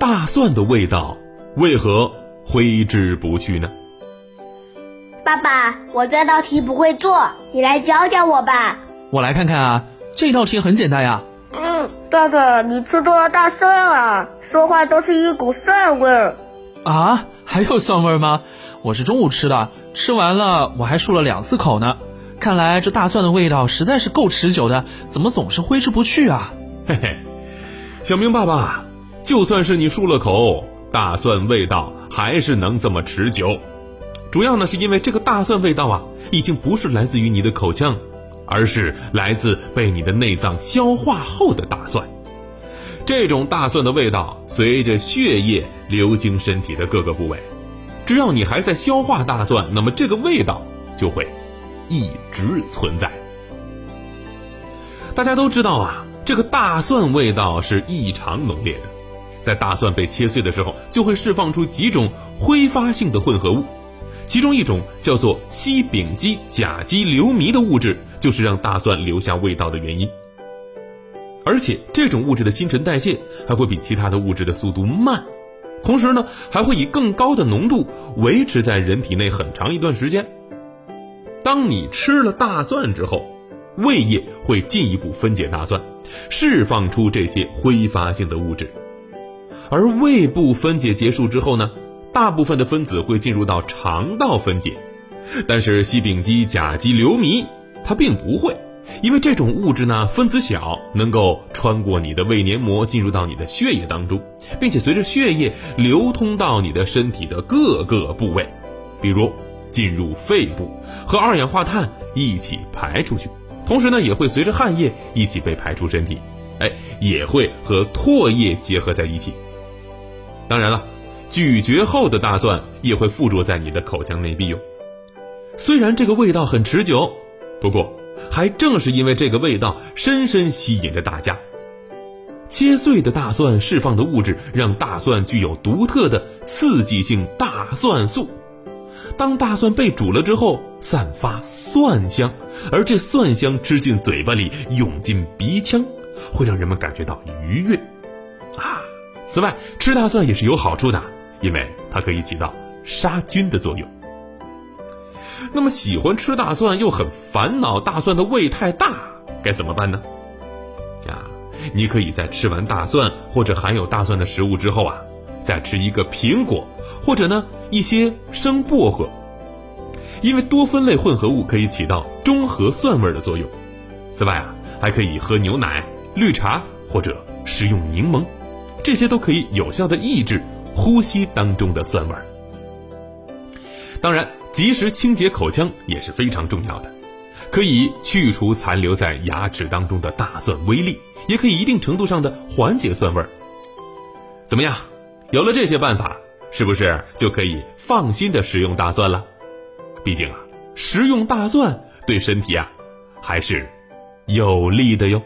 大蒜的味道为何挥之不去呢？爸爸，我这道题不会做，你来教教我吧。我来看看啊，这道题很简单呀。嗯，爸爸，你吃多了大蒜啊，说话都是一股蒜味儿。啊，还有蒜味吗？我是中午吃的，吃完了我还漱了两次口呢。看来这大蒜的味道实在是够持久的，怎么总是挥之不去啊？嘿嘿，小明爸爸，就算是你漱了口，大蒜味道还是能这么持久。主要呢是因为这个大蒜味道啊，已经不是来自于你的口腔，而是来自被你的内脏消化后的大蒜。这种大蒜的味道随着血液流经身体的各个部位，只要你还在消化大蒜，那么这个味道就会一直存在。大家都知道啊，这个大蒜味道是异常浓烈的，在大蒜被切碎的时候，就会释放出几种挥发性的混合物。其中一种叫做烯丙基甲基硫醚的物质，就是让大蒜留下味道的原因。而且这种物质的新陈代谢还会比其他的物质的速度慢，同时呢，还会以更高的浓度维持在人体内很长一段时间。当你吃了大蒜之后，胃液会进一步分解大蒜，释放出这些挥发性的物质，而胃部分解结束之后呢？大部分的分子会进入到肠道分解，但是烯丙基甲基硫醚它并不会，因为这种物质呢分子小，能够穿过你的胃黏膜进入到你的血液当中，并且随着血液流通到你的身体的各个部位，比如进入肺部和二氧化碳一起排出去，同时呢也会随着汗液一起被排出身体，哎，也会和唾液结合在一起。当然了。咀嚼后的大蒜也会附着在你的口腔内壁哟。虽然这个味道很持久，不过还正是因为这个味道深深吸引着大家。切碎的大蒜释放的物质让大蒜具有独特的刺激性大蒜素。当大蒜被煮了之后，散发蒜香，而这蒜香吃进嘴巴里，涌进鼻腔，会让人们感觉到愉悦。啊，此外，吃大蒜也是有好处的。因为它可以起到杀菌的作用。那么喜欢吃大蒜又很烦恼大蒜的胃太大，该怎么办呢？啊，你可以在吃完大蒜或者含有大蒜的食物之后啊，再吃一个苹果，或者呢一些生薄荷，因为多酚类混合物可以起到中和蒜味的作用。此外啊，还可以喝牛奶、绿茶或者食用柠檬，这些都可以有效的抑制。呼吸当中的酸味儿，当然，及时清洁口腔也是非常重要的，可以去除残留在牙齿当中的大蒜微粒，也可以一定程度上的缓解酸味儿。怎么样？有了这些办法，是不是就可以放心的食用大蒜了？毕竟啊，食用大蒜对身体啊，还是有利的哟。